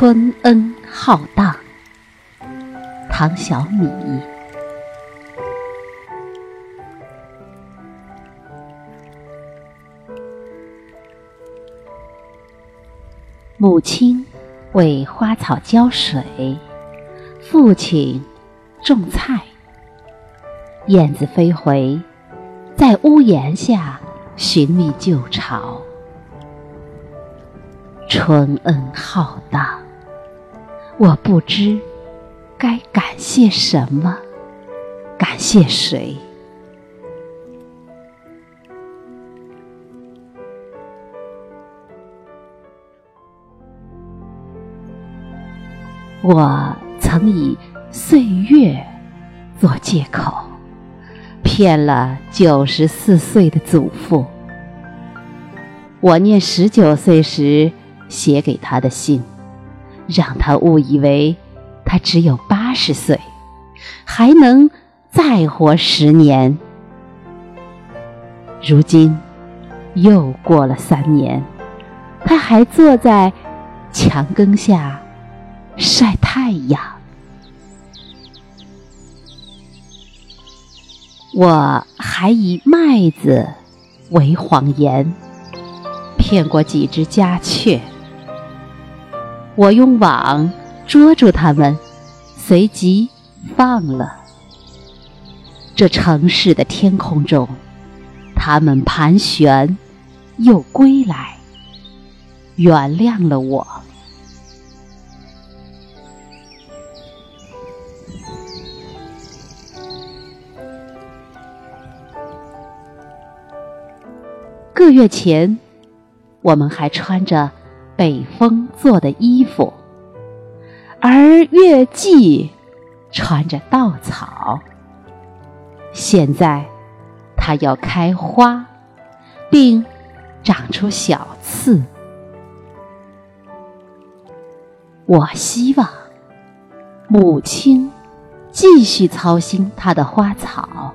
春恩浩荡，唐小米。母亲为花草浇水，父亲种菜。燕子飞回，在屋檐下寻觅旧巢。春恩浩荡，我不知该感谢什么，感谢谁。我曾以岁月做借口，骗了九十四岁的祖父。我念十九岁时。写给他的信，让他误以为他只有八十岁，还能再活十年。如今又过了三年，他还坐在墙根下晒太阳。我还以麦子为谎言，骗过几只家雀。我用网捉住它们，随即放了。这城市的天空中，它们盘旋，又归来，原谅了我。个月前，我们还穿着。北风做的衣服，而月季穿着稻草。现在，它要开花，并长出小刺。我希望母亲继续操心她的花草，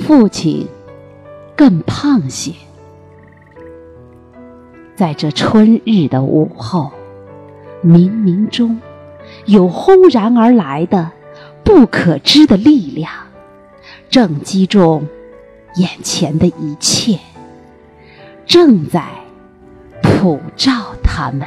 父亲更胖些。在这春日的午后，冥冥中有轰然而来的不可知的力量，正击中眼前的一切，正在普照他们。